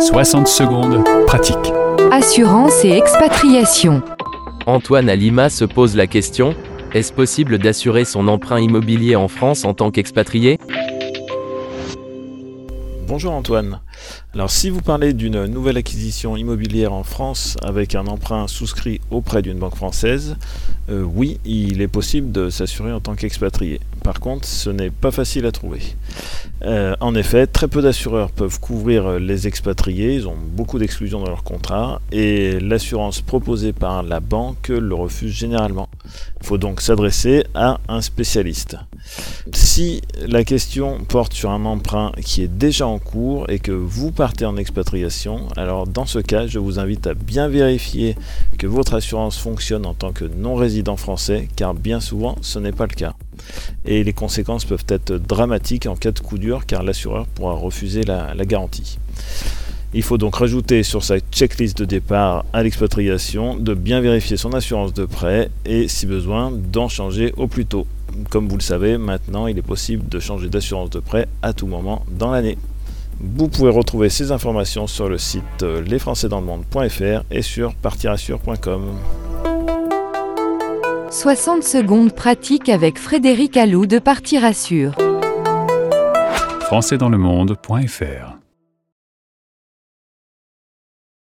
60 secondes, pratique. Assurance et expatriation. Antoine à Lima se pose la question, est-ce possible d'assurer son emprunt immobilier en France en tant qu'expatrié? Bonjour Antoine. Alors si vous parlez d'une nouvelle acquisition immobilière en France avec un emprunt souscrit auprès d'une banque française, euh, oui, il est possible de s'assurer en tant qu'expatrié. Par contre, ce n'est pas facile à trouver. Euh, en effet, très peu d'assureurs peuvent couvrir les expatriés, ils ont beaucoup d'exclusions dans leur contrat et l'assurance proposée par la banque le refuse généralement. Il faut donc s'adresser à un spécialiste. Si la question porte sur un emprunt qui est déjà en cours et que vous partez en expatriation, alors dans ce cas, je vous invite à bien vérifier que votre assurance fonctionne en tant que non-résident français, car bien souvent ce n'est pas le cas. Et les conséquences peuvent être dramatiques en cas de coup dur, car l'assureur pourra refuser la, la garantie. Il faut donc rajouter sur sa checklist de départ à l'expatriation de bien vérifier son assurance de prêt et si besoin d'en changer au plus tôt. Comme vous le savez, maintenant il est possible de changer d'assurance de prêt à tout moment dans l'année. Vous pouvez retrouver ces informations sur le site lesfrançaisdanslemonde.fr et sur partirassure.com. 60 secondes pratique avec Frédéric Allou de Partir Assure. Françaisdanslemonde.fr